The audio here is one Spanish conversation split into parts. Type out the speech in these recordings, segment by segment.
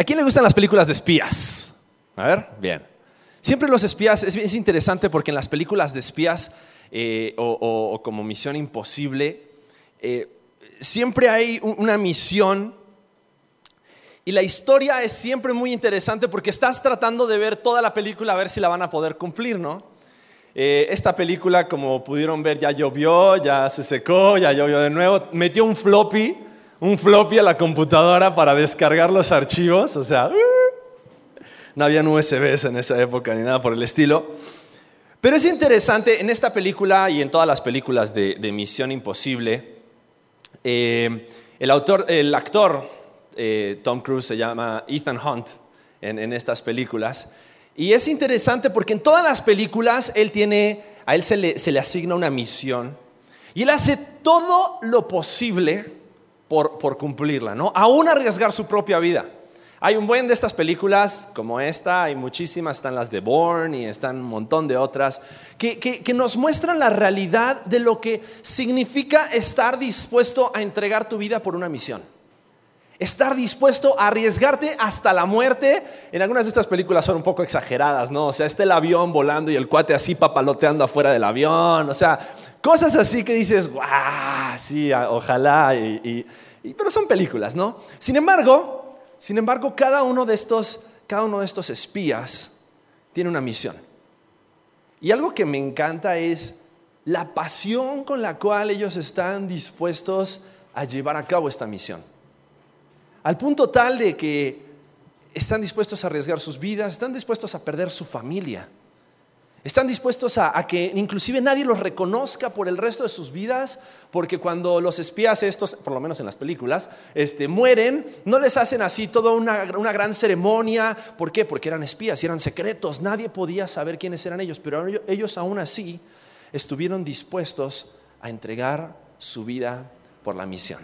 ¿A quién le gustan las películas de espías? A ver, bien. Siempre los espías, es, interesante porque en las películas de espías eh, o, como Misión Imposible, eh, siempre hay una misión y la historia es siempre muy interesante porque estás tratando de ver toda la película a ver si la van a poder cumplir, ¿no? Eh, esta película, como pudieron ver, ya llovió, ya se secó, ya llovió de nuevo. Metió un floppy, un floppy a la computadora para descargar los archivos, o sea, uh, no habían USBs en esa época ni nada por el estilo. Pero es interesante, en esta película y en todas las películas de, Misión Imposible, eh, el, autor, el actor eh, Tom Cruise se llama Ethan Hunt en, estas películas. Y es interesante porque en todas las películas él tiene, a él se le, asigna una misión y él hace todo lo posible por, por cumplirla, ¿no? Aún arriesgar su propia vida. Hay un buen de estas películas como esta, hay muchísimas, están las de Bourne y están un montón de otras, que, que, nos muestran la realidad de lo que significa estar dispuesto a entregar tu vida por una misión. Estar dispuesto a arriesgarte hasta la muerte. En algunas de estas películas son un poco exageradas, ¿no? O sea, está el avión volando y el cuate así papaloteando afuera del avión. O sea, cosas así que dices, ¡guau! Sí, ojalá. Y, pero son películas, ¿no? Sin embargo, sin embargo, cada uno de estos, cada uno de estos espías tiene una misión. Y algo que me encanta es la pasión con la cual ellos están dispuestos a llevar a cabo esta misión. Al punto tal de que están dispuestos a arriesgar sus vidas, están dispuestos a perder su familia. Están dispuestos a, que inclusive nadie los reconozca por el resto de sus vidas, porque cuando los espías estos, por lo menos en las películas, este, mueren, no les hacen así toda una, una, gran ceremonia. ¿Por qué? Porque eran espías y eran secretos. Nadie podía saber quiénes eran ellos, pero ellos aún así estuvieron dispuestos a entregar su vida por la misión.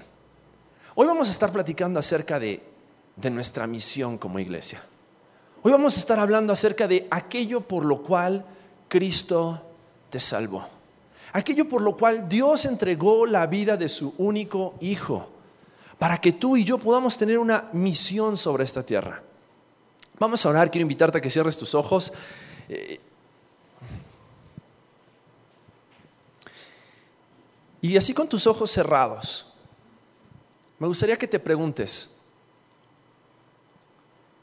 Hoy vamos a estar platicando acerca de, nuestra misión como iglesia. Hoy vamos a estar hablando acerca de aquello por lo cual Cristo te salvó. Aquello por lo cual Dios entregó la vida de su único Hijo, para que tú y yo podamos tener una misión sobre esta tierra. Vamos a orar, quiero invitarte a que cierres tus ojos. Eh, y así con tus ojos cerrados, me gustaría que te preguntes,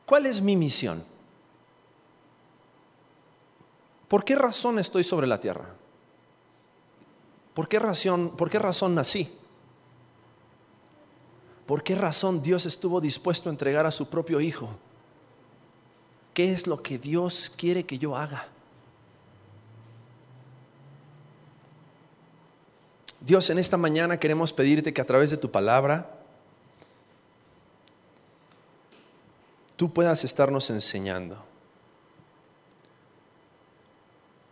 ¿cuál es mi misión? ¿Por qué razón estoy sobre la tierra? ¿Por qué razón, por qué razón nací? ¿Por qué razón Dios estuvo dispuesto a entregar a su propio Hijo? ¿Qué es lo que Dios quiere que yo haga? Dios, en esta mañana queremos pedirte que a través de tu palabra tú puedas estarnos enseñando,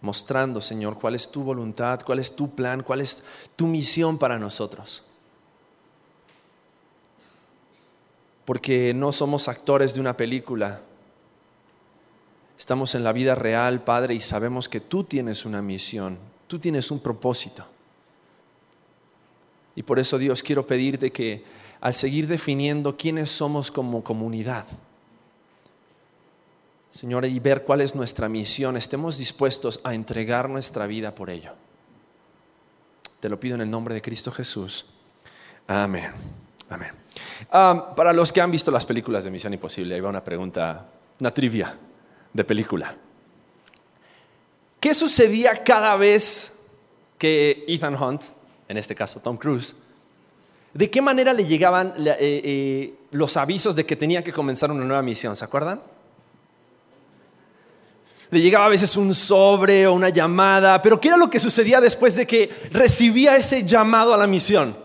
mostrando, Señor, cuál es tu voluntad, cuál es tu plan, cuál es tu misión para nosotros. Porque no somos actores de una película, estamos en la vida real, Padre, y sabemos que tú tienes una misión, tú tienes un propósito. Y por eso, Dios, quiero pedirte que al seguir definiendo quiénes somos como comunidad, Señor, y ver cuál es nuestra misión, estemos dispuestos a entregar nuestra vida por ello. Te lo pido en el nombre de Cristo Jesús. Amén. Amén. para los que han visto las películas de Misión Imposible, ahí va una pregunta, una trivia de película. ¿Qué sucedía cada vez que Ethan Hunt, en este caso Tom Cruise, de qué manera le llegaban eh, eh, los avisos de que tenía que comenzar una nueva misión? ¿Se acuerdan? Le llegaba a veces un sobre o una llamada, pero ¿qué era lo que sucedía después de que recibía ese llamado a la misión?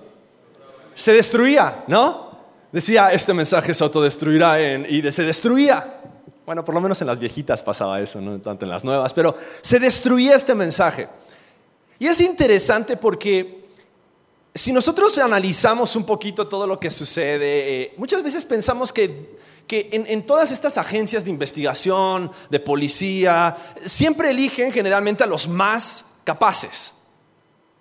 Se destruía, ¿no? Decía, este mensaje se autodestruirá y se destruía. Bueno, por lo menos en las viejitas pasaba eso, no tanto en las nuevas, pero se destruía este mensaje. Y es interesante porque si nosotros analizamos un poquito todo lo que sucede, eh, muchas veces pensamos que que en, todas estas agencias de investigación, de policía, siempre eligen generalmente a los más capaces,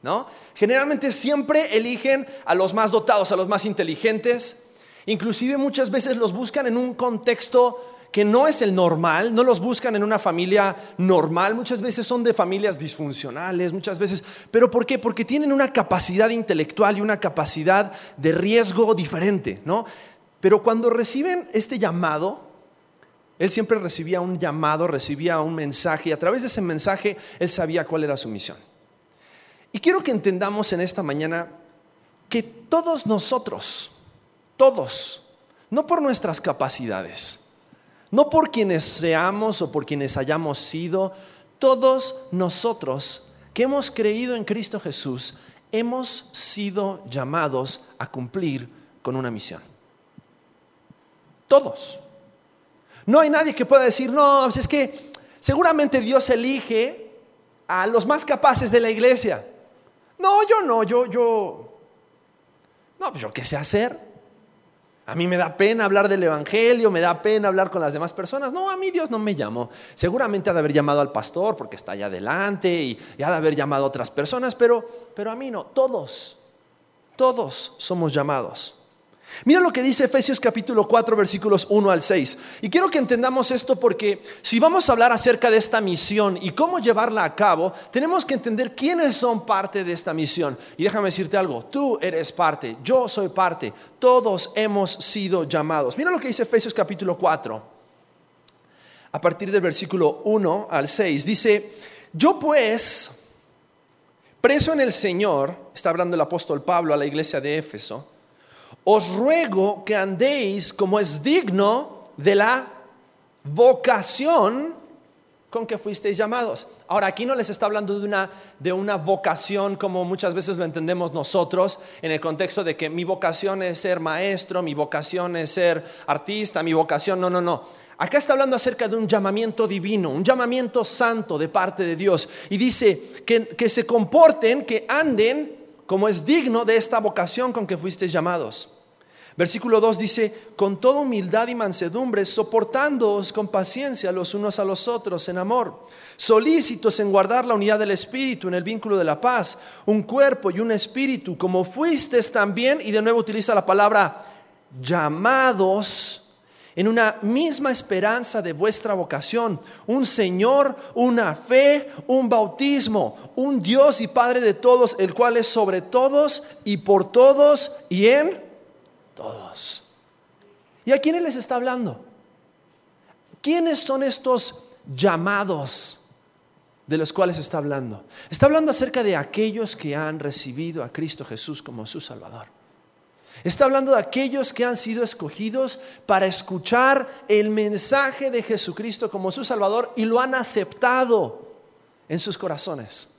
¿no? Generalmente siempre eligen a los más dotados, a los más inteligentes. Inclusive muchas veces los buscan en un contexto que no es el normal, no los buscan en una familia normal, muchas veces son de familias disfuncionales, muchas veces, pero ¿por qué? Porque tienen una capacidad intelectual y una capacidad de riesgo diferente, ¿no? Pero cuando reciben este llamado, él siempre recibía un llamado, recibía un mensaje y a través de ese mensaje él sabía cuál era su misión. Y quiero que entendamos en esta mañana que todos nosotros, todos, no por nuestras capacidades, no por quienes seamos o por quienes hayamos sido, todos nosotros que hemos creído en Cristo Jesús, hemos sido llamados a cumplir con una misión. Todos. No hay nadie que pueda decir, no, pues es que seguramente Dios elige a los más capaces de la iglesia. No, yo no, yo, yo, no, pues yo qué sé hacer. A mí me da pena hablar del Evangelio, me da pena hablar con las demás personas. No, a mí Dios no me llamó. Seguramente ha de haber llamado al pastor porque está allá adelante y, ha de haber llamado a otras personas, pero, pero a mí no. Todos, todos somos llamados. Mira lo que dice Efesios capítulo 4 versículos 1 al 6. Y quiero que entendamos esto porque si vamos a hablar acerca de esta misión y cómo llevarla a cabo, tenemos que entender quiénes son parte de esta misión. Y déjame decirte algo, tú eres parte, yo soy parte, todos hemos sido llamados. Mira lo que dice Efesios capítulo 4. A partir del versículo 1 al 6 dice, yo pues, preso en el Señor, está hablando el apóstol Pablo a la iglesia de Éfeso, os ruego que andéis como es digno de la vocación con que fuisteis llamados. Ahora, aquí no les está hablando de una, de una vocación como muchas veces lo entendemos nosotros, en el contexto de que mi vocación es ser maestro, mi vocación es ser artista, mi vocación, no, no, no. Acá está hablando acerca de un llamamiento divino, un llamamiento santo de parte de Dios. Y dice que, que se comporten, que anden como es digno de esta vocación con que fuisteis llamados. Versículo 2 dice, con toda humildad y mansedumbre, soportándoos con paciencia los unos a los otros en amor, solícitos en guardar la unidad del Espíritu en el vínculo de la paz, un cuerpo y un espíritu, como fuisteis también, y de nuevo utiliza la palabra llamados en una misma esperanza de vuestra vocación, un Señor, una fe, un bautismo, un Dios y Padre de todos, el cual es sobre todos y por todos y en todos. ¿Y a quiénes les está hablando? ¿Quiénes son estos llamados de los cuales está hablando? Está hablando acerca de aquellos que han recibido a Cristo Jesús como su Salvador. Está hablando de aquellos que han sido escogidos para escuchar el mensaje de Jesucristo como su Salvador y lo han aceptado en sus corazones.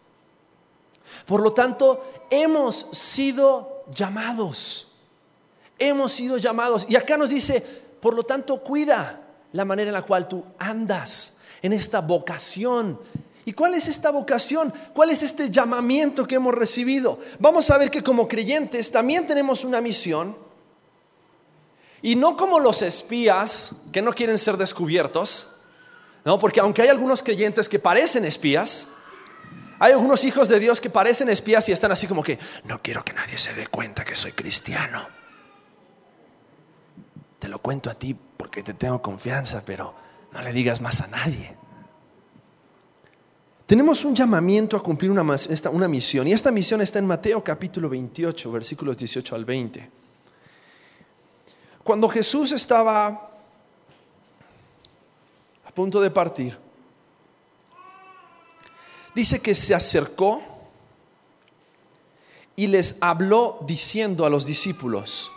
Por lo tanto, hemos sido llamados. Hemos sido llamados. Y acá nos dice, por lo tanto, cuida la manera en la cual tú andas en esta vocación ¿Y cuál es esta vocación? ¿Cuál es este llamamiento que hemos recibido? Vamos a ver que como creyentes también tenemos una misión. Y no como los espías que no quieren ser descubiertos, ¿no? Porque aunque hay algunos creyentes que parecen espías, hay algunos hijos de Dios que parecen espías y están así como que, no quiero que nadie se dé cuenta que soy cristiano. Te lo cuento a ti porque te tengo confianza, pero no le digas más a nadie. Tenemos un llamamiento a cumplir una, una, misión y esta misión está en Mateo capítulo 28, versículos 18 al 20. Cuando Jesús estaba a punto de partir, dice que se acercó y les habló diciendo a los discípulos,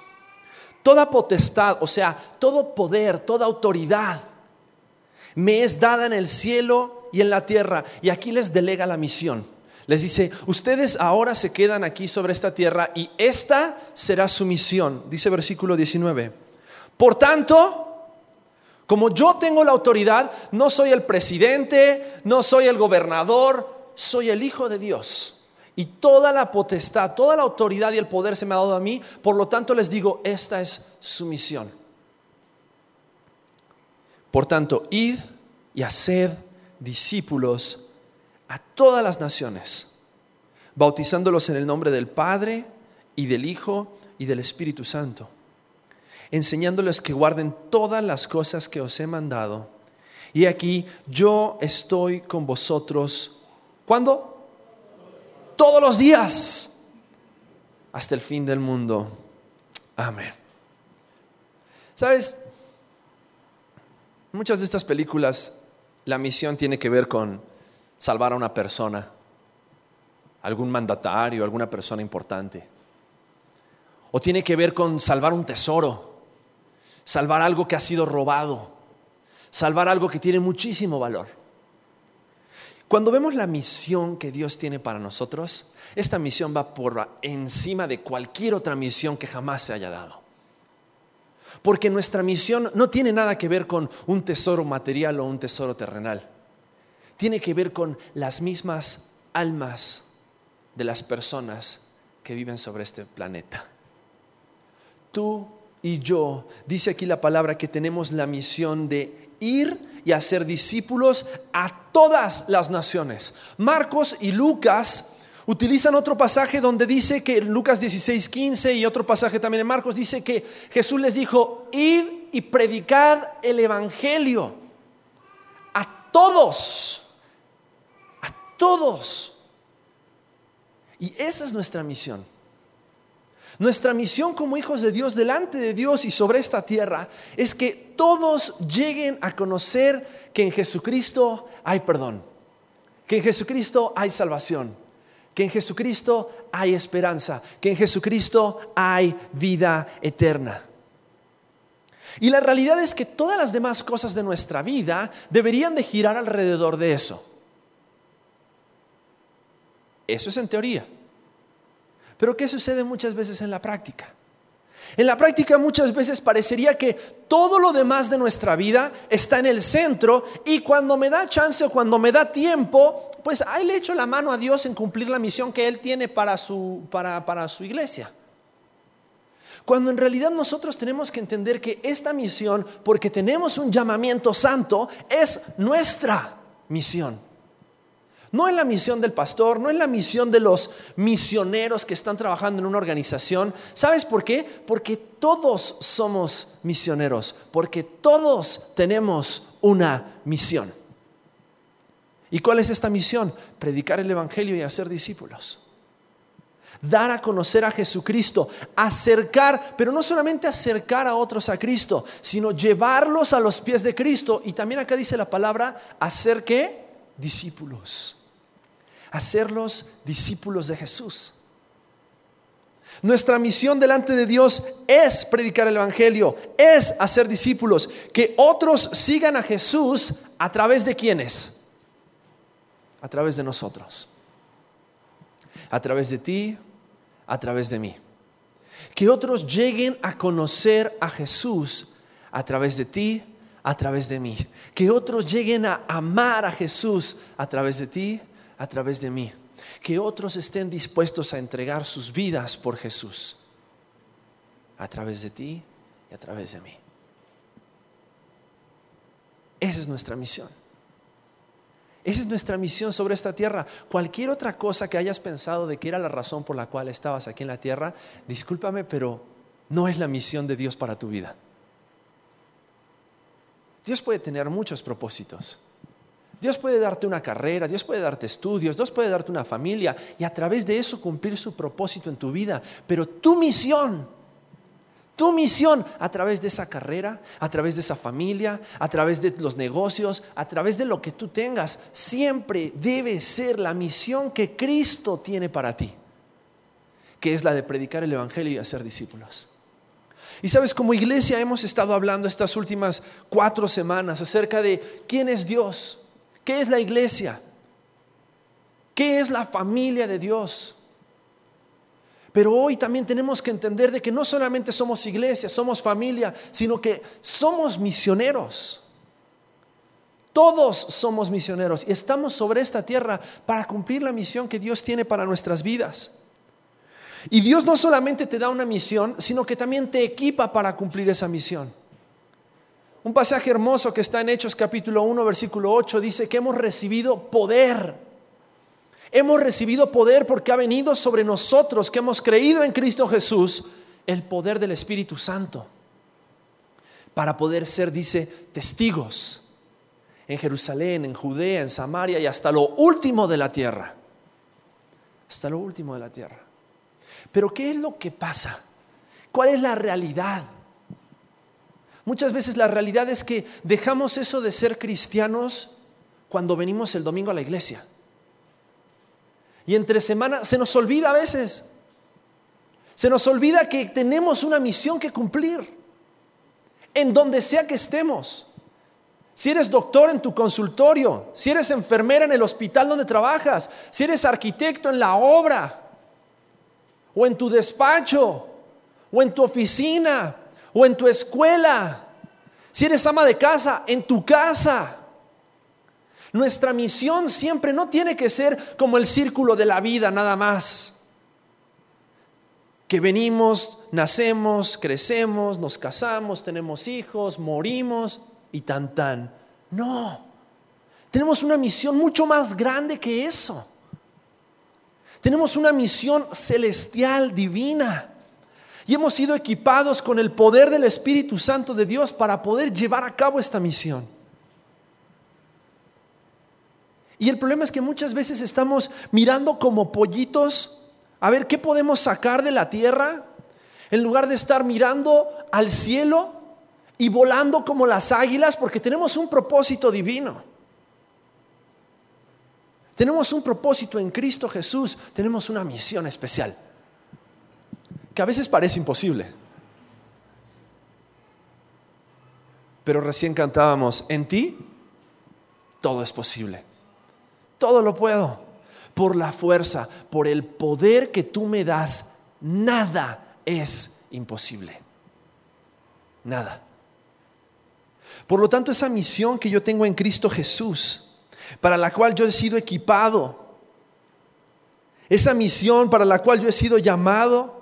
toda potestad, o sea, todo poder, toda autoridad me es dada en el cielo y en la tierra. Y aquí les delega la misión. Les dice, ustedes ahora se quedan aquí sobre esta tierra y esta será su misión. Dice versículo 19. Por tanto, como yo tengo la autoridad, no soy el presidente, no soy el gobernador, soy el Hijo de Dios. Y toda la potestad, toda la autoridad y el poder se me ha dado a mí. Por lo tanto les digo, esta es su misión. Por tanto, id y haced discípulos a todas las naciones, bautizándolos en el nombre del Padre y del Hijo y del Espíritu Santo, enseñándoles que guarden todas las cosas que os he mandado. Y aquí yo estoy con vosotros. ¿Cuándo? Todos los días, hasta el fin del mundo. Amén. ¿Sabes? Muchas de estas películas, la misión tiene que ver con salvar a una persona, algún mandatario, alguna persona importante. O tiene que ver con salvar un tesoro, salvar algo que ha sido robado, salvar algo que tiene muchísimo valor. Cuando vemos la misión que Dios tiene para nosotros, esta misión va por encima de cualquier otra misión que jamás se haya dado. Porque nuestra misión no tiene nada que ver con un tesoro material o un tesoro terrenal. Tiene que ver con las mismas almas de las personas que viven sobre este planeta. Tú y yo, dice aquí la palabra que tenemos la misión de ir y hacer discípulos a todas las naciones. Marcos y Lucas utilizan otro pasaje donde dice que Lucas 16, 15 y otro pasaje también en Marcos dice que Jesús les dijo, id y predicad el Evangelio a todos, a todos. Y esa es nuestra misión. Nuestra misión como hijos de Dios delante de Dios y sobre esta tierra es que todos lleguen a conocer que en Jesucristo hay perdón, que en Jesucristo hay salvación, que en Jesucristo hay esperanza, que en Jesucristo hay vida eterna. Y la realidad es que todas las demás cosas de nuestra vida deberían de girar alrededor de eso. Eso es en teoría. Pero ¿qué sucede muchas veces en la práctica? En la práctica muchas veces parecería que todo lo demás de nuestra vida está en el centro y cuando me da chance o cuando me da tiempo, pues ahí le echo la mano a Dios en cumplir la misión que Él tiene para su, para, para su iglesia. Cuando en realidad nosotros tenemos que entender que esta misión, porque tenemos un llamamiento santo, es nuestra misión. No es la misión del pastor, no es la misión de los misioneros que están trabajando en una organización. ¿Sabes por qué? Porque todos somos misioneros, porque todos tenemos una misión. ¿Y cuál es esta misión? Predicar el Evangelio y hacer discípulos. Dar a conocer a Jesucristo, acercar, pero no solamente acercar a otros a Cristo, sino llevarlos a los pies de Cristo. Y también acá dice la palabra, hacer qué? Discípulos hacerlos discípulos de Jesús. Nuestra misión delante de Dios es predicar el Evangelio, es hacer discípulos, que otros sigan a Jesús a través de quienes? A través de nosotros, a través de ti, a través de mí. Que otros lleguen a conocer a Jesús a través de ti, a través de mí. Que otros lleguen a amar a Jesús a través de ti, a través de mí. Que otros estén dispuestos a entregar sus vidas por Jesús a través de ti y a través de mí. Esa es nuestra misión. Esa es nuestra misión sobre esta tierra. Cualquier otra cosa que hayas pensado de que era la razón por la cual estabas aquí en la tierra, discúlpame, pero no es la misión de Dios para tu vida. Dios puede tener muchos propósitos. Dios puede darte una carrera, Dios puede darte estudios, Dios puede darte una familia y a través de eso cumplir su propósito en tu vida. Pero tu misión, tu misión a través de esa carrera, a través de esa familia, a través de los negocios, a través de lo que tú tengas, siempre debe ser la misión que Cristo tiene para ti, que es la de predicar el Evangelio y hacer discípulos. Y sabes, como iglesia hemos estado hablando estas últimas cuatro semanas acerca de quién es Dios, ¿Qué es la iglesia? ¿Qué es la familia de Dios? Pero hoy también tenemos que entender de que no solamente somos iglesia, somos familia, sino que somos misioneros. Todos somos misioneros y estamos sobre esta tierra para cumplir la misión que Dios tiene para nuestras vidas. Y Dios no solamente te da una misión, sino que también te equipa para cumplir esa misión. Un pasaje hermoso que está en Hechos capítulo 1, versículo 8, dice que hemos recibido poder. Hemos recibido poder porque ha venido sobre nosotros, que hemos creído en Cristo Jesús, el poder del Espíritu Santo. para poder ser, dice, testigos en Jerusalén, en Judea, en Samaria y hasta lo último de la tierra. Hasta lo último de la tierra. Pero ¿qué es lo que pasa? ¿Cuál es la realidad? Muchas veces la realidad es que dejamos eso de ser cristianos cuando venimos el domingo a la iglesia. Y entre semana se nos olvida a veces. Se nos olvida que tenemos una misión que cumplir en donde sea que estemos. Si eres doctor en tu consultorio, si eres enfermera en el hospital donde trabajas, si eres arquitecto en la obra, o en tu despacho, o en tu oficina, o en tu escuela, si eres ama de casa, en tu casa. Nuestra misión siempre no tiene que ser como el círculo de la vida nada más. Que venimos, nacemos, crecemos, nos casamos, tenemos hijos, morimos y tan tan. No, tenemos una misión mucho más grande que eso. Tenemos una misión celestial, divina. Y hemos sido equipados con el poder del Espíritu Santo de Dios para poder llevar a cabo esta misión. Y el problema es que muchas veces estamos mirando como pollitos a ver qué podemos sacar de la tierra, en lugar de estar mirando al cielo y volando como las águilas, porque tenemos un propósito divino. Tenemos un propósito en Cristo Jesús, tenemos una misión especial, que a veces parece imposible. Pero recién cantábamos, en ti todo es posible. Todo lo puedo. Por la fuerza, por el poder que tú me das, nada es imposible. Nada. Por lo tanto, esa misión que yo tengo en Cristo Jesús, para la cual yo he sido equipado, esa misión para la cual yo he sido llamado,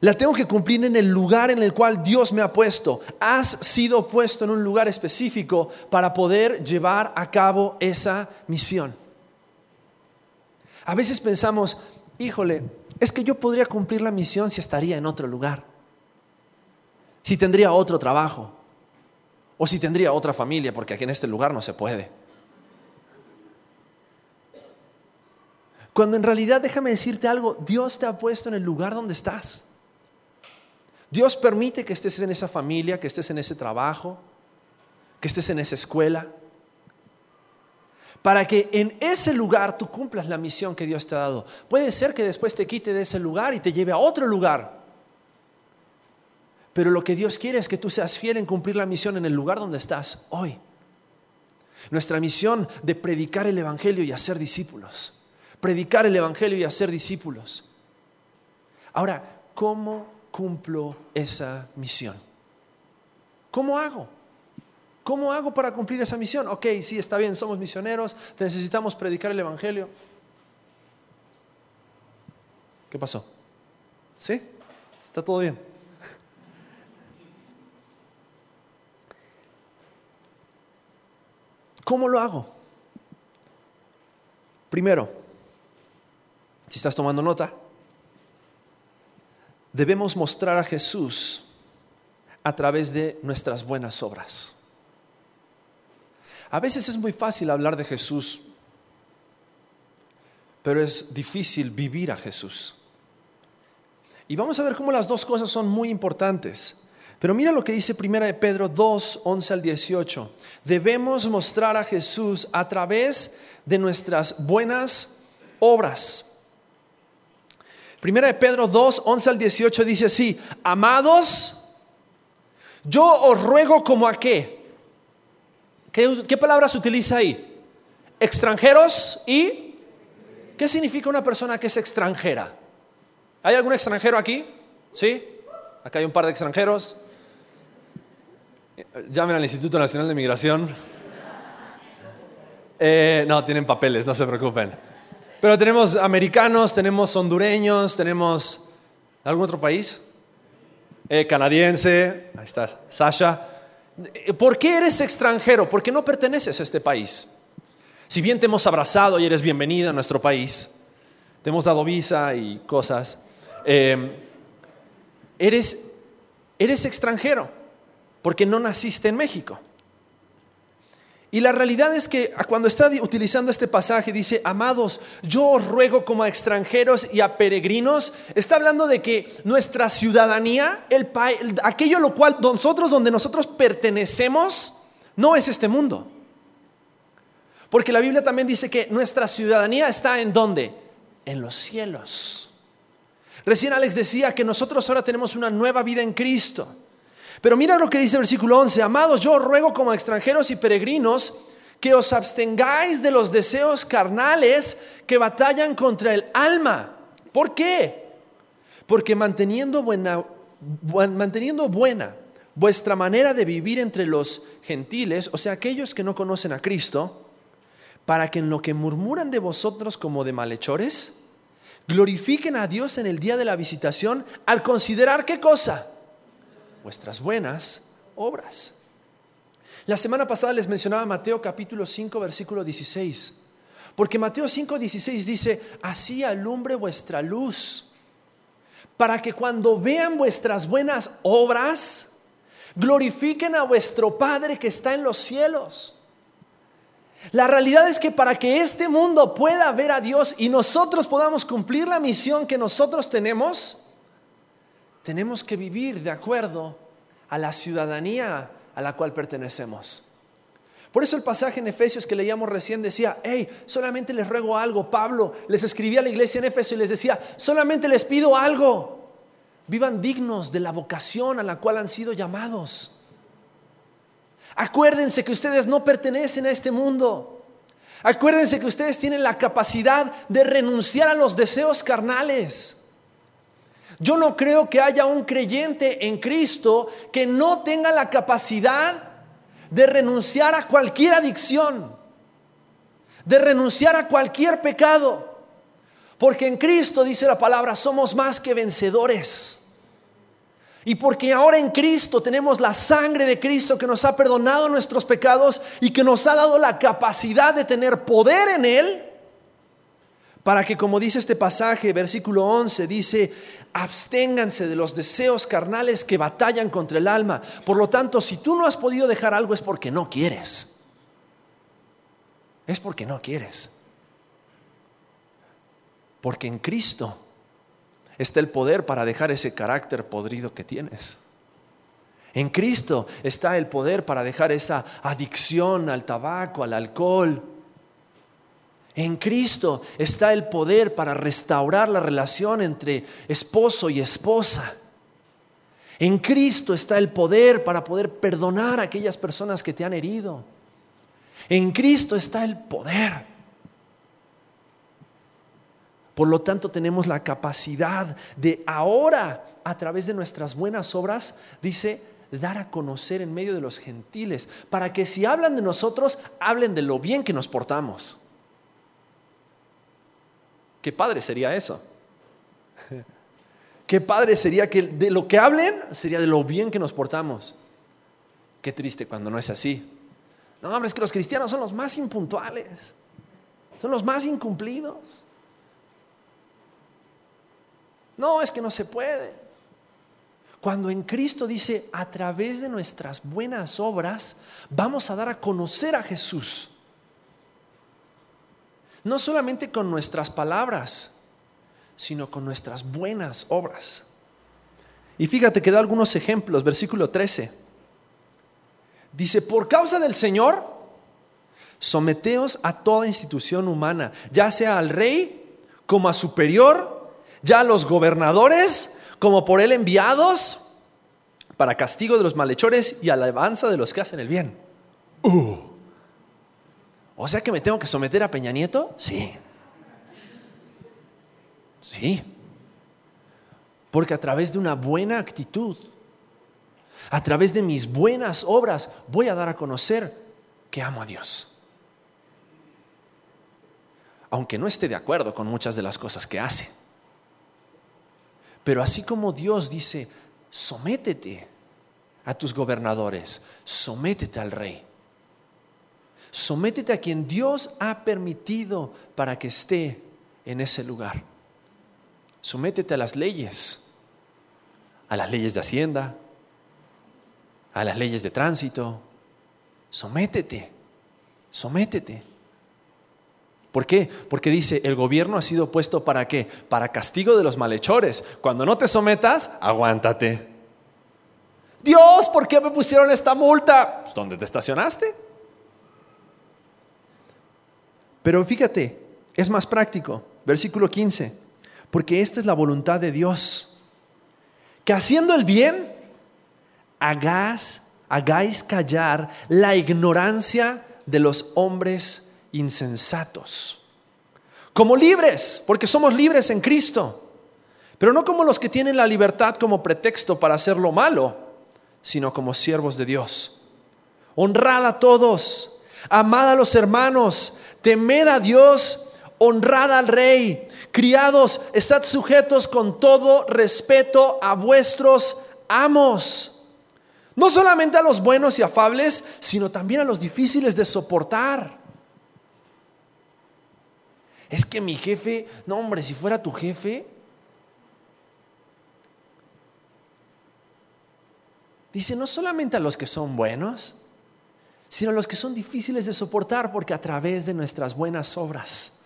la tengo que cumplir en el lugar en el cual Dios me ha puesto. Has sido puesto en un lugar específico para poder llevar a cabo esa misión. A veces pensamos, híjole, es que yo podría cumplir la misión si estaría en otro lugar, si tendría otro trabajo, o si tendría otra familia, porque aquí en este lugar no se puede. Cuando en realidad, déjame decirte algo, Dios te ha puesto en el lugar donde estás. Dios permite que estés en esa familia, que estés en ese trabajo, que estés en esa escuela, para que en ese lugar tú cumplas la misión que Dios te ha dado. Puede ser que después te quite de ese lugar y te lleve a otro lugar. Pero lo que Dios quiere es que tú seas fiel en cumplir la misión en el lugar donde estás hoy. Nuestra misión de predicar el Evangelio y hacer discípulos. Predicar el Evangelio y hacer discípulos. Ahora, ¿cómo cumplo esa misión? ¿Cómo hago? ¿Cómo hago para cumplir esa misión? Ok, sí, está bien, somos misioneros, necesitamos predicar el Evangelio. ¿Qué pasó? ¿Sí? ¿Está todo bien? ¿Cómo lo hago? Primero, si estás tomando nota, debemos mostrar a Jesús a través de nuestras buenas obras. A veces es muy fácil hablar de Jesús, pero es difícil vivir a Jesús. Y vamos a ver cómo las dos cosas son muy importantes. Pero mira lo que dice 1 de Pedro 2, 11 al 18. Debemos mostrar a Jesús a través de nuestras buenas obras. Primera de Pedro 2, 11 al 18 dice así, amados, yo os ruego como a qué. ¿Qué, qué palabras utiliza ahí? Extranjeros y... ¿Qué significa una persona que es extranjera? ¿Hay algún extranjero aquí? ¿Sí? Acá hay un par de extranjeros. Llamen al Instituto Nacional de Migración. Eh, no, tienen papeles, no se preocupen. Pero tenemos americanos, tenemos hondureños, tenemos algún otro país, eh, canadiense, ahí está, Sasha. Eh, ¿Por qué eres extranjero? ¿Por qué no perteneces a este país? Si bien te hemos abrazado y eres bienvenida a nuestro país, te hemos dado visa y cosas, eh, eres, eres extranjero. porque no naciste en México. Y la realidad es que cuando está utilizando este pasaje dice, amados, yo os ruego como a extranjeros y a peregrinos, está hablando de que nuestra ciudadanía, el, aquello lo cual nosotros, donde nosotros pertenecemos, no es este mundo. Porque la Biblia también dice que nuestra ciudadanía está en dónde? En los cielos. Recién Alex decía que nosotros ahora tenemos una nueva vida en Cristo. Pero mira lo que dice el versículo 11, amados, yo ruego como extranjeros y peregrinos que os abstengáis de los deseos carnales que batallan contra el alma. ¿Por qué? Porque manteniendo buena, manteniendo buena vuestra manera de vivir entre los gentiles, o sea, aquellos que no conocen a Cristo, para que en lo que murmuran de vosotros como de malhechores, glorifiquen a Dios en el día de la visitación al considerar qué cosa? Vuestras buenas obras. La semana pasada les mencionaba Mateo capítulo 5, versículo 16. Porque Mateo 5, 16 dice, así alumbre vuestra luz, para que cuando vean vuestras buenas obras, glorifiquen a vuestro Padre que está en los cielos. La realidad es que para que este mundo pueda ver a Dios y nosotros podamos cumplir la misión que nosotros tenemos, tenemos que vivir de acuerdo a la ciudadanía a la cual pertenecemos. Por eso el pasaje en Efesios que leíamos recién decía, hey, solamente les ruego algo. Pablo les escribía a la iglesia en Efesios y les decía, solamente les pido algo. Vivan dignos de la vocación a la cual han sido llamados. Acuérdense que ustedes no pertenecen a este mundo. Acuérdense que ustedes tienen la capacidad de renunciar a los deseos carnales. Yo no creo que haya un creyente en Cristo que no tenga la capacidad de renunciar a cualquier adicción, de renunciar a cualquier pecado. Porque en Cristo, dice la palabra, somos más que vencedores. Y porque ahora en Cristo tenemos la sangre de Cristo que nos ha perdonado nuestros pecados y que nos ha dado la capacidad de tener poder en Él, para que como dice este pasaje, versículo 11, dice, absténganse de los deseos carnales que batallan contra el alma. Por lo tanto, si tú no has podido dejar algo es porque no quieres. Es porque no quieres. Porque en Cristo está el poder para dejar ese carácter podrido que tienes. En Cristo está el poder para dejar esa adicción al tabaco, al alcohol, en Cristo está el poder para restaurar la relación entre esposo y esposa. En Cristo está el poder para poder perdonar a aquellas personas que te han herido. En Cristo está el poder. Por lo tanto, tenemos la capacidad de ahora, a través de nuestras buenas obras, dice, dar a conocer en medio de los gentiles, para que si hablan de nosotros, hablen de lo bien que nos portamos. Qué padre sería eso. Qué padre sería que de lo que hablen sería de lo bien que nos portamos. Qué triste cuando no es así. No, hombre, es que los cristianos son los más impuntuales. Son los más incumplidos. No, es que no se puede. Cuando en Cristo dice, a través de nuestras buenas obras, vamos a dar a conocer a Jesús. No solamente con nuestras palabras, sino con nuestras buenas obras. Y fíjate que da algunos ejemplos, versículo 13. Dice, por causa del Señor, someteos a toda institución humana, ya sea al rey como a superior, ya a los gobernadores como por él enviados, para castigo de los malhechores y alabanza de los que hacen el bien. Uh. O sea que me tengo que someter a Peña Nieto? Sí. Sí. Porque a través de una buena actitud, a través de mis buenas obras, voy a dar a conocer que amo a Dios. Aunque no esté de acuerdo con muchas de las cosas que hace. Pero así como Dios dice, sométete a tus gobernadores, sométete al rey. Sométete a quien Dios ha permitido para que esté en ese lugar. Sométete a las leyes, a las leyes de Hacienda, a las leyes de tránsito. Sométete, sométete. ¿Por qué? Porque dice, el gobierno ha sido puesto para qué? Para castigo de los malhechores. Cuando no te sometas, aguántate. Dios, ¿por qué me pusieron esta multa? Pues, ¿Dónde te estacionaste? Pero fíjate, es más práctico. Versículo 15. Porque esta es la voluntad de Dios. Que haciendo el bien, hagáis, hagáis callar la ignorancia de los hombres insensatos. Como libres, porque somos libres en Cristo. Pero no como los que tienen la libertad como pretexto para hacer lo malo, sino como siervos de Dios. Honrad a todos, amad a los hermanos, temed a Dios, honrad al rey. Criados, estad sujetos con todo respeto a vuestros amos. No solamente a los buenos y afables, sino también a los difíciles de soportar. Es que mi jefe, no hombre, si fuera tu jefe, dice no solamente a los que son buenos, sino los que son difíciles de soportar, porque a través de nuestras buenas obras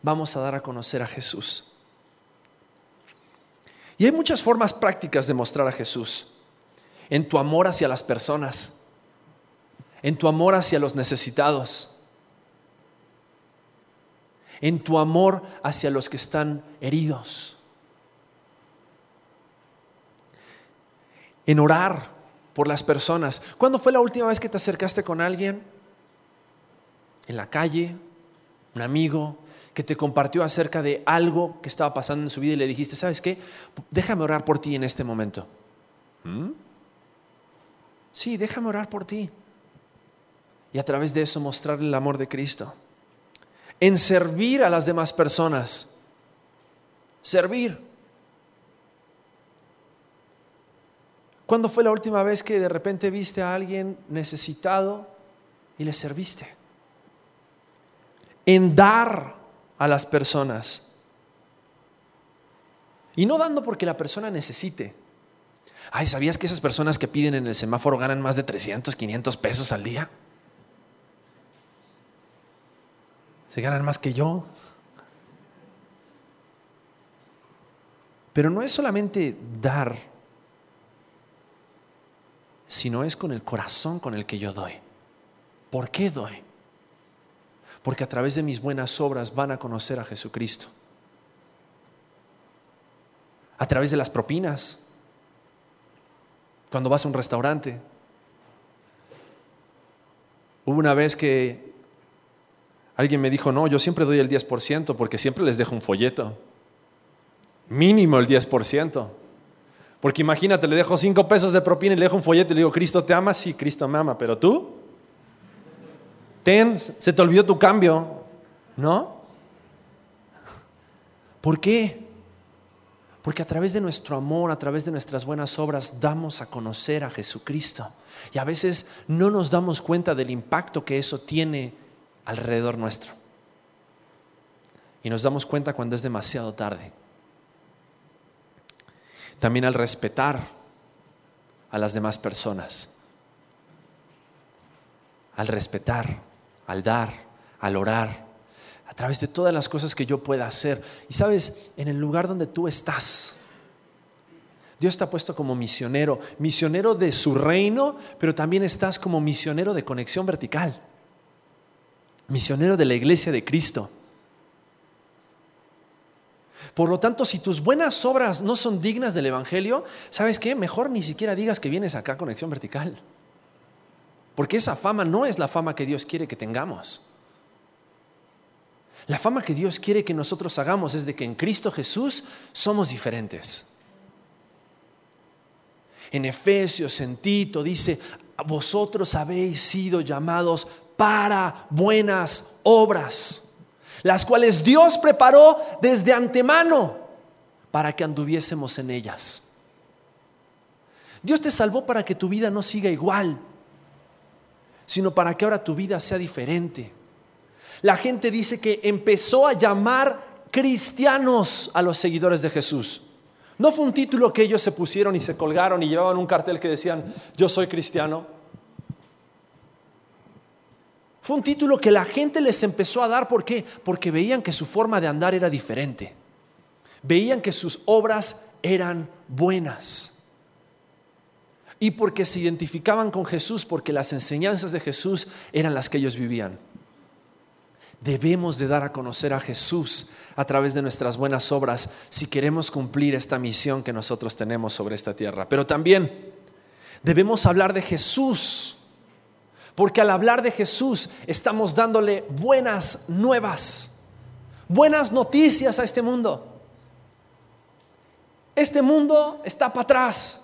vamos a dar a conocer a Jesús. Y hay muchas formas prácticas de mostrar a Jesús. En tu amor hacia las personas, en tu amor hacia los necesitados, en tu amor hacia los que están heridos, en orar por las personas. ¿Cuándo fue la última vez que te acercaste con alguien? En la calle, un amigo que te compartió acerca de algo que estaba pasando en su vida y le dijiste, ¿sabes qué? Déjame orar por ti en este momento. ¿Mm? Sí, déjame orar por ti. Y a través de eso mostrarle el amor de Cristo. En servir a las demás personas. Servir. ¿Cuándo fue la última vez que de repente viste a alguien necesitado y le serviste? En dar a las personas. Y no dando porque la persona necesite. Ay, ¿sabías que esas personas que piden en el semáforo ganan más de 300, 500 pesos al día? Se ganan más que yo. Pero no es solamente dar sino es con el corazón con el que yo doy. ¿Por qué doy? Porque a través de mis buenas obras van a conocer a Jesucristo. A través de las propinas. Cuando vas a un restaurante. Hubo una vez que alguien me dijo, no, yo siempre doy el 10% porque siempre les dejo un folleto. Mínimo el 10%. Porque imagínate, le dejo cinco pesos de propina y le dejo un folleto y le digo, Cristo te ama, sí, Cristo me ama, pero tú, ten, se te olvidó tu cambio, ¿no? ¿Por qué? Porque a través de nuestro amor, a través de nuestras buenas obras, damos a conocer a Jesucristo. Y a veces no nos damos cuenta del impacto que eso tiene alrededor nuestro. Y nos damos cuenta cuando es demasiado tarde también al respetar a las demás personas, al respetar, al dar, al orar, a través de todas las cosas que yo pueda hacer. Y sabes, en el lugar donde tú estás, Dios te ha puesto como misionero, misionero de su reino, pero también estás como misionero de conexión vertical, misionero de la iglesia de Cristo. Por lo tanto, si tus buenas obras no son dignas del Evangelio, ¿sabes qué? Mejor ni siquiera digas que vienes acá a conexión vertical. Porque esa fama no es la fama que Dios quiere que tengamos. La fama que Dios quiere que nosotros hagamos es de que en Cristo Jesús somos diferentes. En Efesios, en Tito, dice, vosotros habéis sido llamados para buenas obras las cuales Dios preparó desde antemano para que anduviésemos en ellas. Dios te salvó para que tu vida no siga igual, sino para que ahora tu vida sea diferente. La gente dice que empezó a llamar cristianos a los seguidores de Jesús. No fue un título que ellos se pusieron y se colgaron y llevaban un cartel que decían, yo soy cristiano. Fue un título que la gente les empezó a dar, ¿por qué? Porque veían que su forma de andar era diferente. Veían que sus obras eran buenas. Y porque se identificaban con Jesús, porque las enseñanzas de Jesús eran las que ellos vivían. Debemos de dar a conocer a Jesús a través de nuestras buenas obras si queremos cumplir esta misión que nosotros tenemos sobre esta tierra. Pero también debemos hablar de Jesús, porque al hablar de Jesús estamos dándole buenas nuevas, buenas noticias a este mundo. Este mundo está para atrás.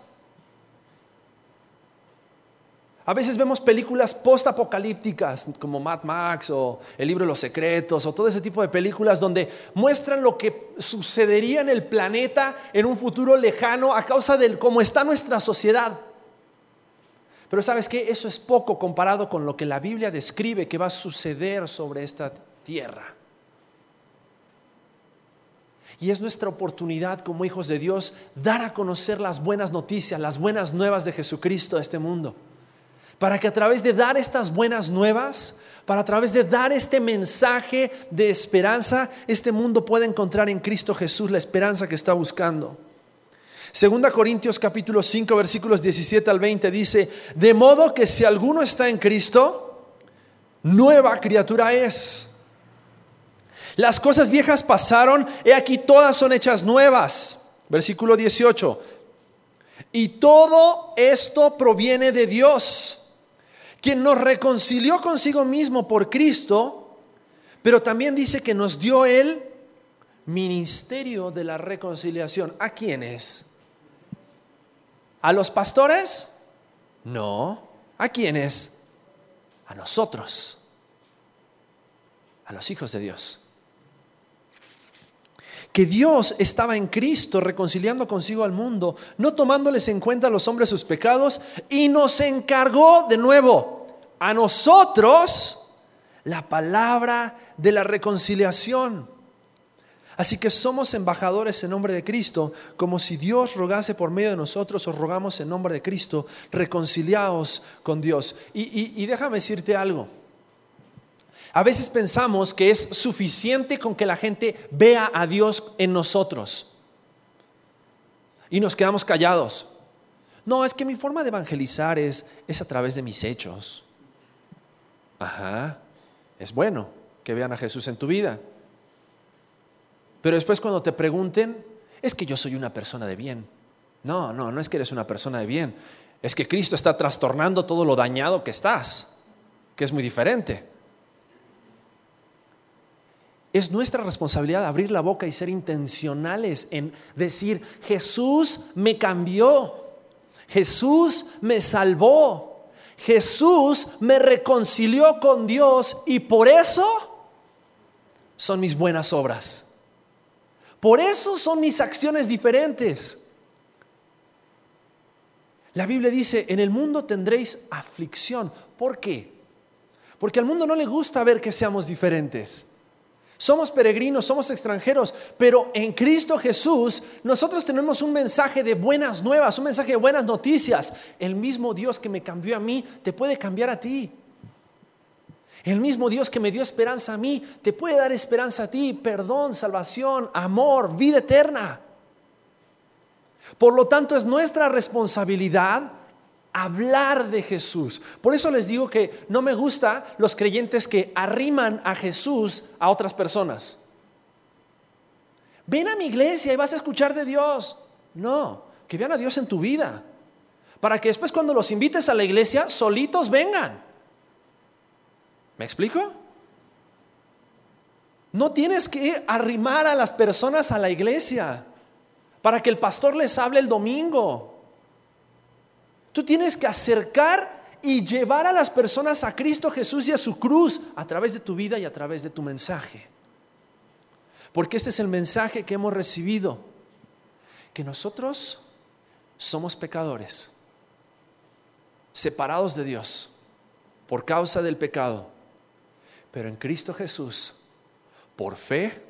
A veces vemos películas post-apocalípticas como Mad Max o El libro de los secretos o todo ese tipo de películas donde muestran lo que sucedería en el planeta en un futuro lejano a causa de cómo está nuestra sociedad. Pero sabes que eso es poco comparado con lo que la Biblia describe que va a suceder sobre esta tierra. Y es nuestra oportunidad como hijos de Dios dar a conocer las buenas noticias, las buenas nuevas de Jesucristo a este mundo para que a través de dar estas buenas nuevas, para a través de dar este mensaje de esperanza, este mundo pueda encontrar en Cristo Jesús la esperanza que está buscando. Segunda Corintios capítulo 5 versículos 17 al 20 dice, de modo que si alguno está en Cristo, nueva criatura es. Las cosas viejas pasaron, he aquí todas son hechas nuevas. Versículo 18. Y todo esto proviene de Dios quien nos reconcilió consigo mismo por Cristo, pero también dice que nos dio el ministerio de la reconciliación. ¿A quiénes? ¿A los pastores? No. ¿A quiénes? A nosotros, a los hijos de Dios. Que Dios estaba en Cristo reconciliando consigo al mundo, no tomándoles en cuenta a los hombres sus pecados, y nos encargó de nuevo a nosotros la palabra de la reconciliación. Así que somos embajadores en nombre de Cristo, como si Dios rogase por medio de nosotros, os rogamos en nombre de Cristo, reconciliaos con Dios. Y, y déjame decirte algo. A veces pensamos que es suficiente con que la gente vea a Dios en nosotros. Y nos quedamos callados. No, es que mi forma de evangelizar es, es a través de mis hechos. Ajá, es bueno que vean a Jesús en tu vida. Pero después cuando te pregunten, es que yo soy una persona de bien. No, no, no es que eres una persona de bien. Es que Cristo está trastornando todo lo dañado que estás, que es muy diferente. Es nuestra responsabilidad abrir la boca y ser intencionales en decir, Jesús me cambió, Jesús me salvó, Jesús me reconcilió con Dios y por eso son mis buenas obras. Por eso son mis acciones diferentes. La Biblia dice, en el mundo tendréis aflicción. ¿Por qué? Porque al mundo no le gusta ver que seamos diferentes. Somos peregrinos, somos extranjeros, pero en Cristo Jesús nosotros tenemos un mensaje de buenas nuevas, un mensaje de buenas noticias. El mismo Dios que me cambió a mí te puede cambiar a ti. El mismo Dios que me dio esperanza a mí te puede dar esperanza a ti, perdón, salvación, amor, vida eterna. Por lo tanto, es nuestra responsabilidad hablar de Jesús. Por eso les digo que no me gusta los creyentes que arriman a Jesús a otras personas. Ven a mi iglesia y vas a escuchar de Dios. No, que vean a Dios en tu vida. Para que después cuando los invites a la iglesia, solitos vengan. ¿Me explico? No tienes que arrimar a las personas a la iglesia para que el pastor les hable el domingo. Tú tienes que acercar y llevar a las personas a Cristo Jesús y a su cruz a través de tu vida y a través de tu mensaje. Porque este es el mensaje que hemos recibido, que nosotros somos pecadores, separados de Dios por causa del pecado, pero en Cristo Jesús, por fe,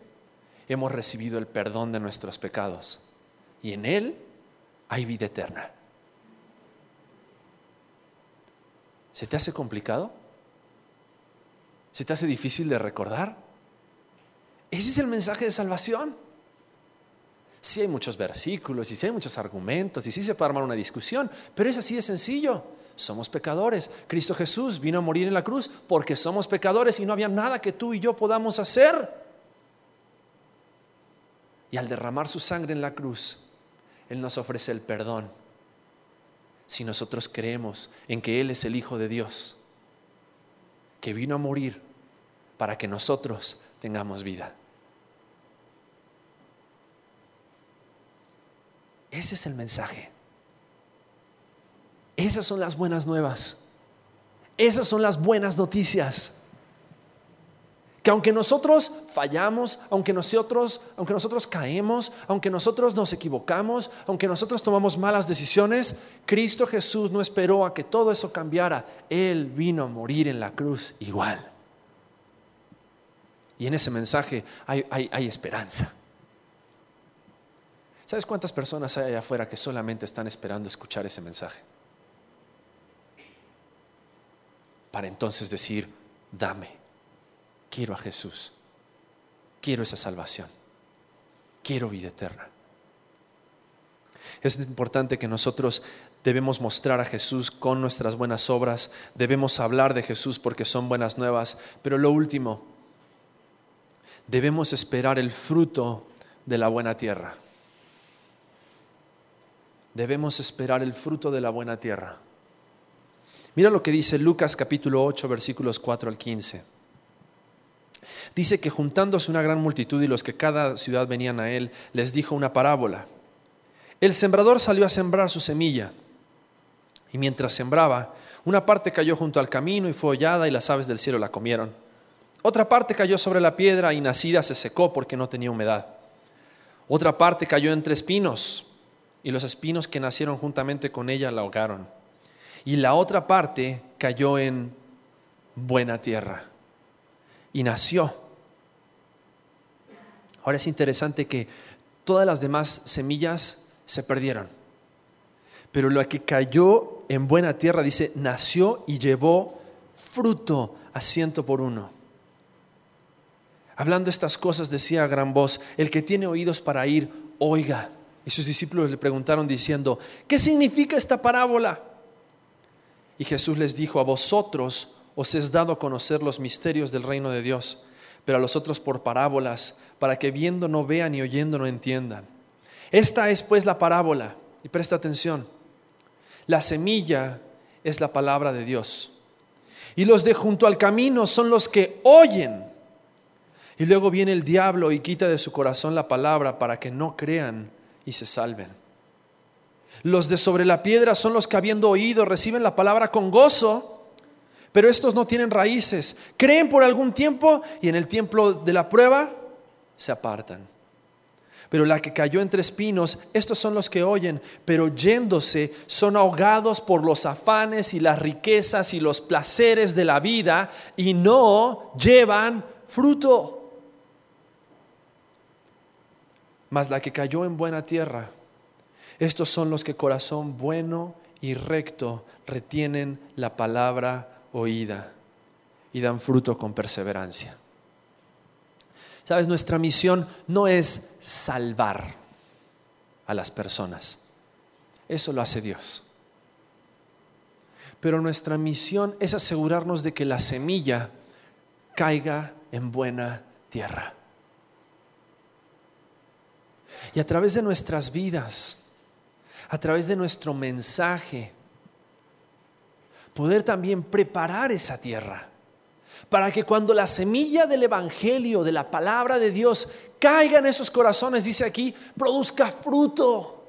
hemos recibido el perdón de nuestros pecados y en Él hay vida eterna. ¿Se te hace complicado? ¿Se te hace difícil de recordar? Ese es el mensaje de salvación. Sí hay muchos versículos y sí hay muchos argumentos y sí se puede armar una discusión, pero es así de sencillo. Somos pecadores. Cristo Jesús vino a morir en la cruz porque somos pecadores y no había nada que tú y yo podamos hacer. Y al derramar su sangre en la cruz, Él nos ofrece el perdón. Si nosotros creemos en que Él es el Hijo de Dios, que vino a morir para que nosotros tengamos vida. Ese es el mensaje. Esas son las buenas nuevas. Esas son las buenas noticias. Que aunque nosotros fallamos, aunque nosotros, aunque nosotros caemos, aunque nosotros nos equivocamos, aunque nosotros tomamos malas decisiones, Cristo Jesús no esperó a que todo eso cambiara. Él vino a morir en la cruz igual. Y en ese mensaje hay, hay esperanza. ¿Sabes cuántas personas hay allá afuera que solamente están esperando escuchar ese mensaje? Para entonces decir, dame quiero a Jesús, quiero esa salvación, quiero vida eterna. Es importante que nosotros debemos mostrar a Jesús con nuestras buenas obras, debemos hablar de Jesús porque son buenas nuevas, pero lo último, debemos esperar el fruto de la buena tierra. Debemos esperar el fruto de la buena tierra. Mira lo que dice Lucas capítulo 8 versículos 4 al 15. Dice que juntándose una gran multitud y los que cada ciudad venían a él, les dijo una parábola. El sembrador salió a sembrar su semilla y mientras sembraba, una parte cayó junto al camino y fue hollada y las aves del cielo la comieron. Otra parte cayó sobre la piedra y nacida se secó porque no tenía humedad. Otra parte cayó entre espinos y los espinos que nacieron juntamente con ella la ahogaron. Y la otra parte cayó en buena tierra y nació. Ahora es interesante que todas las demás semillas se perdieron, pero lo que cayó en buena tierra, dice, nació y llevó fruto a ciento por uno. Hablando estas cosas, decía a gran voz, el que tiene oídos para ir, oiga. Y sus discípulos le preguntaron diciendo, ¿qué significa esta parábola? Y Jesús les dijo, a vosotros os es dado conocer los misterios del reino de Dios, pero a los otros por parábolas, para que viendo no vean y oyendo no entiendan. Esta es pues la parábola, y presta atención, la semilla es la palabra de Dios, y los de junto al camino son los que oyen, y luego viene el diablo y quita de su corazón la palabra para que no crean y se salven. Los de sobre la piedra son los que habiendo oído reciben la palabra con gozo, pero estos no tienen raíces. Creen por algún tiempo y en el tiempo de la prueba se apartan. Pero la que cayó entre espinos, estos son los que oyen, pero yéndose son ahogados por los afanes y las riquezas y los placeres de la vida y no llevan fruto. Mas la que cayó en buena tierra, estos son los que corazón bueno y recto retienen la palabra oída y dan fruto con perseverancia. Sabes, nuestra misión no es salvar a las personas. Eso lo hace Dios. Pero nuestra misión es asegurarnos de que la semilla caiga en buena tierra. Y a través de nuestras vidas, a través de nuestro mensaje, poder también preparar esa tierra para que cuando la semilla del Evangelio, de la palabra de Dios, caiga en esos corazones, dice aquí, produzca fruto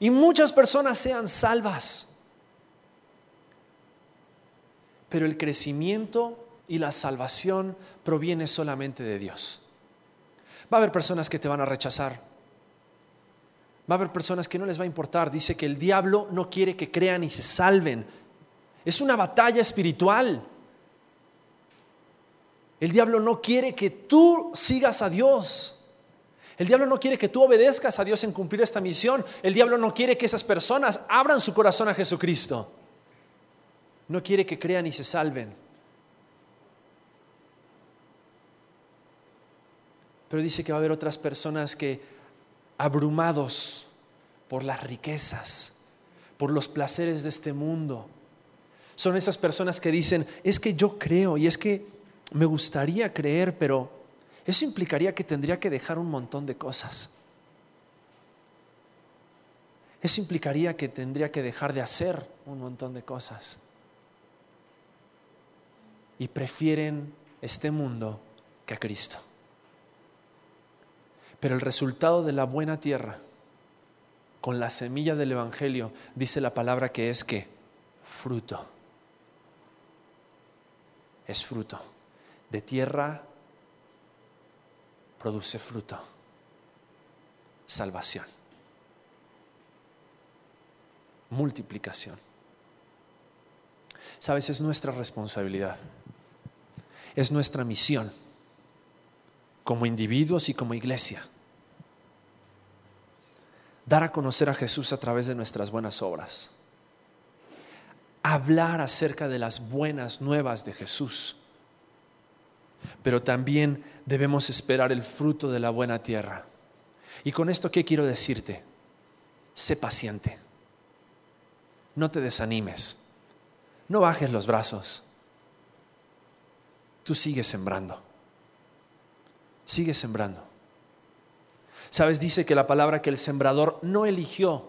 y muchas personas sean salvas. Pero el crecimiento y la salvación proviene solamente de Dios. Va a haber personas que te van a rechazar. Va a haber personas que no les va a importar. Dice que el diablo no quiere que crean y se salven. Es una batalla espiritual. El diablo no quiere que tú sigas a Dios. El diablo no quiere que tú obedezcas a Dios en cumplir esta misión. El diablo no quiere que esas personas abran su corazón a Jesucristo. No quiere que crean y se salven. Pero dice que va a haber otras personas que, abrumados por las riquezas, por los placeres de este mundo, son esas personas que dicen, es que yo creo y es que me gustaría creer, pero eso implicaría que tendría que dejar un montón de cosas. Eso implicaría que tendría que dejar de hacer un montón de cosas. Y prefieren este mundo que a Cristo. Pero el resultado de la buena tierra, con la semilla del Evangelio, dice la palabra que es que fruto. Es fruto. De tierra produce fruto, salvación, multiplicación. Sabes, es nuestra responsabilidad, es nuestra misión como individuos y como iglesia. Dar a conocer a Jesús a través de nuestras buenas obras. Hablar acerca de las buenas nuevas de Jesús. Pero también debemos esperar el fruto de la buena tierra. Y con esto, ¿qué quiero decirte? Sé paciente. No te desanimes. No bajes los brazos. Tú sigues sembrando. Sigue sembrando. Sabes, dice que la palabra que el sembrador no eligió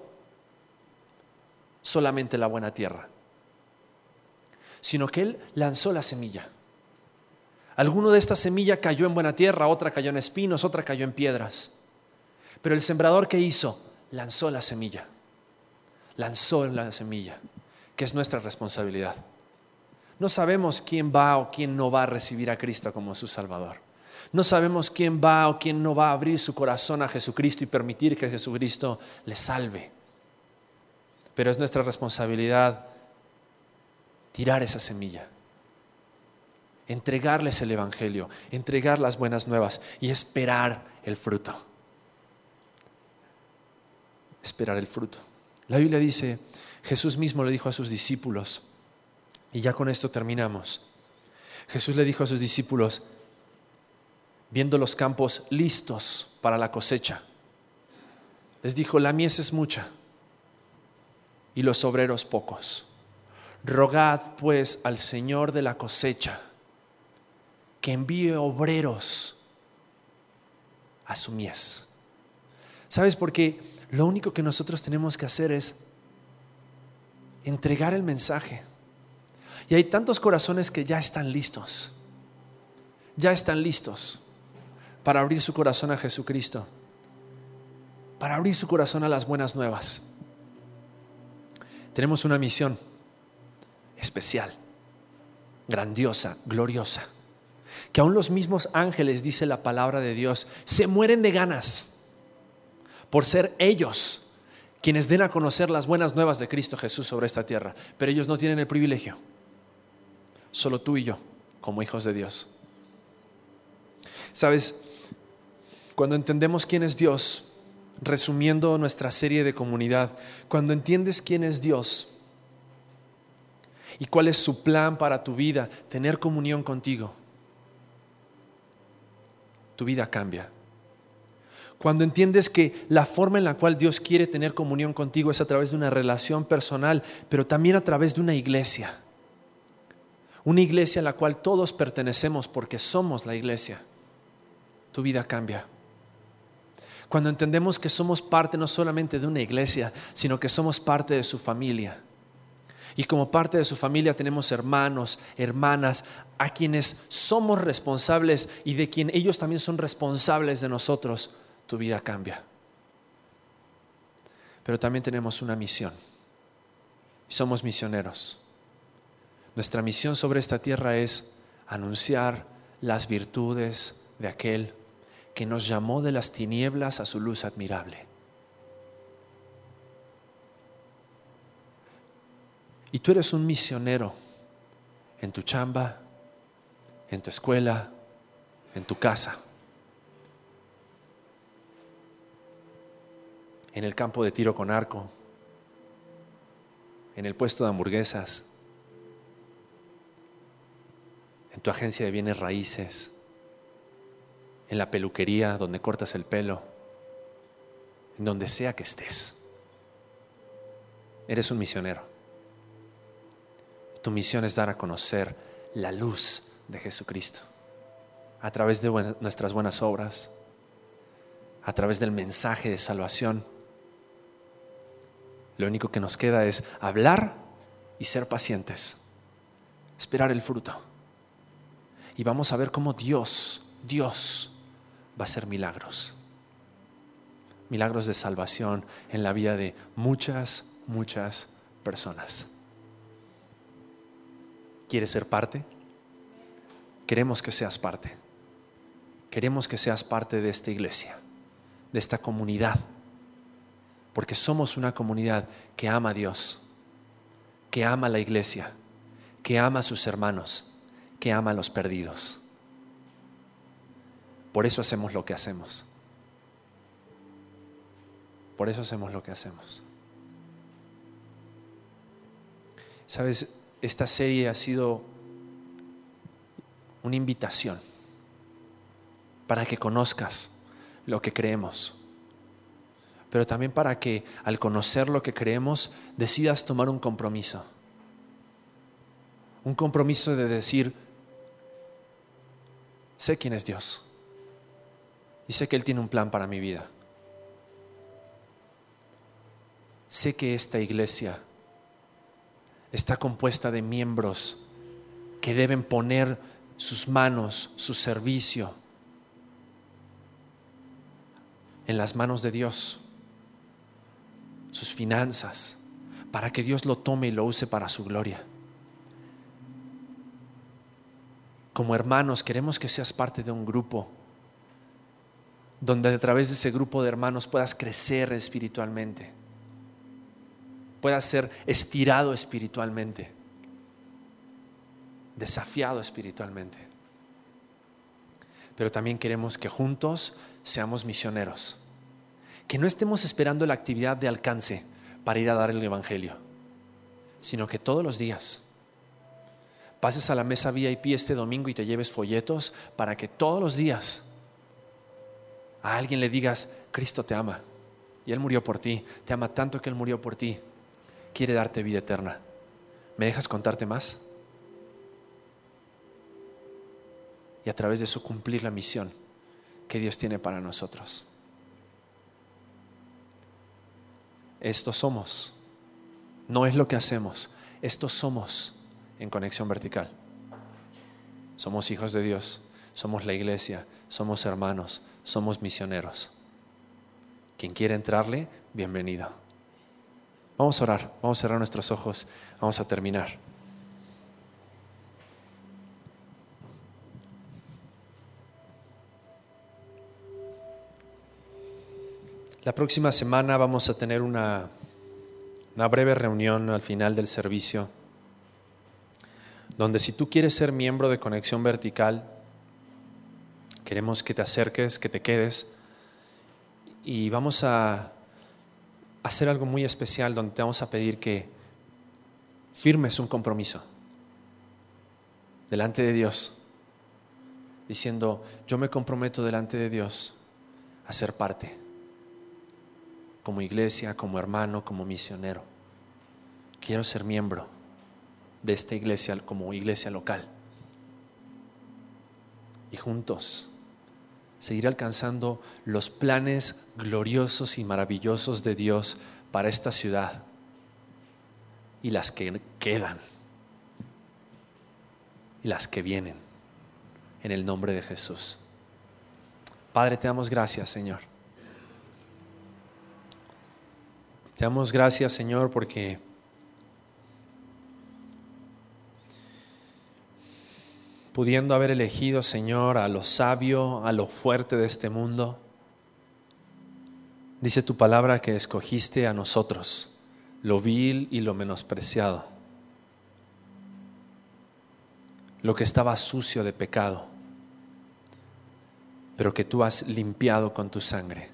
solamente la buena tierra, sino que él lanzó la semilla. Alguno de esta semilla cayó en buena tierra, otra cayó en espinos, otra cayó en piedras. Pero el sembrador que hizo, lanzó la semilla. Lanzó la semilla, que es nuestra responsabilidad. No sabemos quién va o quién no va a recibir a Cristo como su Salvador. No sabemos quién va o quién no va a abrir su corazón a Jesucristo y permitir que Jesucristo le salve. Pero es nuestra responsabilidad tirar esa semilla entregarles el Evangelio, entregar las buenas nuevas y esperar el fruto. Esperar el fruto. La Biblia dice, Jesús mismo le dijo a sus discípulos, y ya con esto terminamos, Jesús le dijo a sus discípulos, viendo los campos listos para la cosecha, les dijo, la mies es mucha y los obreros pocos. Rogad pues al Señor de la cosecha que envíe obreros a su mies. ¿Sabes? Porque lo único que nosotros tenemos que hacer es entregar el mensaje. Y hay tantos corazones que ya están listos, ya están listos para abrir su corazón a Jesucristo, para abrir su corazón a las buenas nuevas. Tenemos una misión especial, grandiosa, gloriosa que aún los mismos ángeles, dice la palabra de Dios, se mueren de ganas por ser ellos quienes den a conocer las buenas nuevas de Cristo Jesús sobre esta tierra. Pero ellos no tienen el privilegio. Solo tú y yo, como hijos de Dios. Sabes, cuando entendemos quién es Dios, resumiendo nuestra serie de comunidad, cuando entiendes quién es Dios y cuál es su plan para tu vida, tener comunión contigo, tu vida cambia. Cuando entiendes que la forma en la cual Dios quiere tener comunión contigo es a través de una relación personal, pero también a través de una iglesia. Una iglesia a la cual todos pertenecemos porque somos la iglesia. Tu vida cambia. Cuando entendemos que somos parte no solamente de una iglesia, sino que somos parte de su familia y como parte de su familia tenemos hermanos, hermanas, a quienes somos responsables y de quien ellos también son responsables de nosotros, tu vida cambia. Pero también tenemos una misión. Somos misioneros. Nuestra misión sobre esta tierra es anunciar las virtudes de aquel que nos llamó de las tinieblas a su luz admirable. Y tú eres un misionero en tu chamba, en tu escuela, en tu casa. en el campo de tiro con arco, en el puesto de hamburguesas, en tu agencia de bienes raíces, en la peluquería donde cortas el pelo, en donde sea que estés. Eres un misionero. Tu misión es dar a conocer la luz de Jesucristo a través de nuestras buenas obras, a través del mensaje de salvación. Lo único que nos queda es hablar y ser pacientes, esperar el fruto. Y vamos a ver cómo Dios, Dios va a hacer milagros. Milagros de salvación en la vida de muchas, muchas personas. ¿Quieres ser parte? Queremos que seas parte. Queremos que seas parte de esta iglesia, de esta comunidad, porque somos una comunidad que ama a Dios, que ama a la iglesia, que ama a sus hermanos, que ama a los perdidos. Por eso hacemos lo que hacemos. Por eso hacemos lo que hacemos. Sabes, esta serie ha sido una invitación para que conozcas lo que creemos, pero también para que al conocer lo que creemos decidas tomar un compromiso. Un compromiso de decir, sé quién es Dios y sé que Él tiene un plan para mi vida. Sé que esta iglesia está compuesta de miembros que deben poner sus manos, su servicio en las manos de Dios, sus finanzas, para que Dios lo tome y lo use para su gloria. Como hermanos queremos que seas parte de un grupo donde a través de ese grupo de hermanos puedas crecer espiritualmente, puedas ser estirado espiritualmente, desafiado espiritualmente. Pero también queremos que juntos seamos misioneros, que no estemos esperando la actividad de alcance para ir a dar el Evangelio, sino que todos los días pases a la mesa VIP este domingo y te lleves folletos para que todos los días a alguien le digas, Cristo te ama y Él murió por ti, te ama tanto que Él murió por ti, quiere darte vida eterna. ¿Me dejas contarte más? Y a través de eso cumplir la misión que Dios tiene para nosotros. Estos somos, no es lo que hacemos, estos somos en conexión vertical. Somos hijos de Dios, somos la iglesia, somos hermanos, somos misioneros. Quien quiere entrarle, bienvenido. Vamos a orar, vamos a cerrar nuestros ojos, vamos a terminar. La próxima semana vamos a tener una, una, breve reunión al final del servicio, donde si tú quieres ser miembro de Conexión Vertical, Queremos que te acerques, que te quedes y vamos a hacer algo muy especial donde te vamos a pedir que firmes un compromiso delante de Dios, diciendo, yo me comprometo delante de Dios a ser parte, como iglesia, como hermano, como misionero. Quiero ser miembro de esta iglesia como iglesia local. Y juntos seguir alcanzando los planes gloriosos y maravillosos de Dios para esta ciudad y las que quedan y las que vienen en el nombre de Jesús. Padre, te damos gracias, Señor. Te damos gracias, Señor, porque pudiendo haber elegido, Señor, a lo sabio, a lo fuerte de este mundo. Dice tu palabra que escogiste a nosotros, lo vil y lo menospreciado, lo que estaba sucio de pecado, pero que tú has limpiado con tu sangre.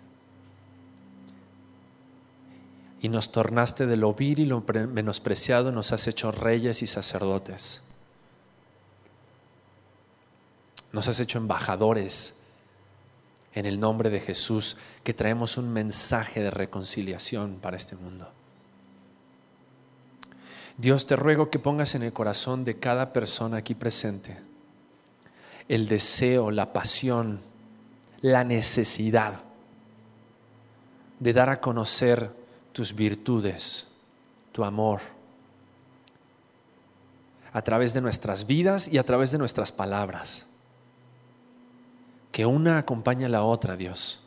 y nos tornaste de lo vil y lo menospreciado, nos has hecho reyes y sacerdotes. Nos has hecho embajadores en el nombre de Jesús, que traemos un mensaje de reconciliación para este mundo. Dios, te ruego que pongas en el corazón de cada persona aquí presente el deseo, la pasión, la necesidad de dar a conocer tus virtudes, tu amor, a través de nuestras vidas y a través de nuestras palabras. Que una acompañe a la otra, Dios.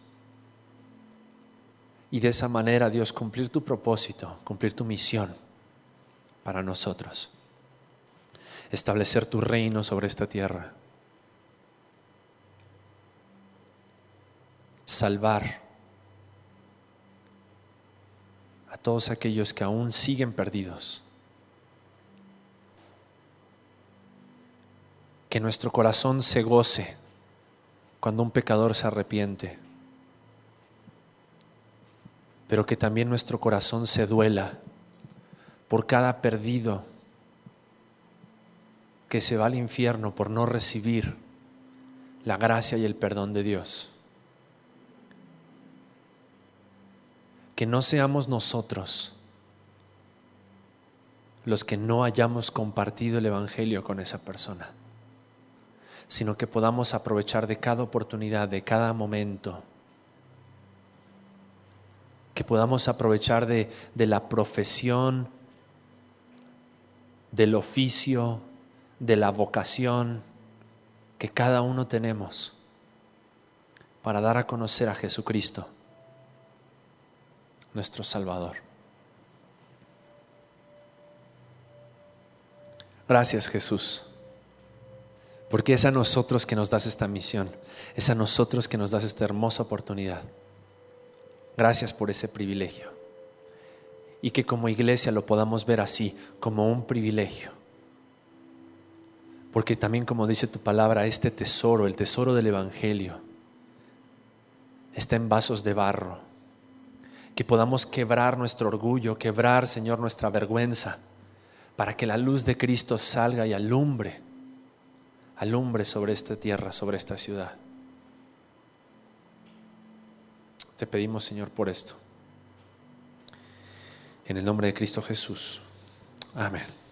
Y de esa manera, Dios, cumplir tu propósito, cumplir tu misión para nosotros. Establecer tu reino sobre esta tierra. Salvar a todos aquellos que aún siguen perdidos. Que nuestro corazón se goce cuando un pecador se arrepiente, pero que también nuestro corazón se duela por cada perdido que se va al infierno por no recibir la gracia y el perdón de Dios. Que no seamos nosotros los que no hayamos compartido el Evangelio con esa persona, sino que podamos aprovechar de cada oportunidad, de cada momento, que podamos aprovechar de, de la profesión del oficio, de la vocación que cada uno tenemos para dar a conocer a Jesucristo, nuestro Salvador. Gracias Jesús, porque es a nosotros que nos das esta misión, es a nosotros que nos das esta hermosa oportunidad. Gracias por ese privilegio y que como iglesia lo podamos ver así, como un privilegio. Porque también como dice tu palabra, este tesoro, el tesoro del Evangelio, está en vasos de barro. Que podamos quebrar nuestro orgullo, quebrar, Señor, nuestra vergüenza, para que la luz de Cristo salga y alumbre, alumbre sobre esta tierra, sobre esta ciudad. Te pedimos, Señor, por esto. En el nombre de Cristo Jesús. Amén.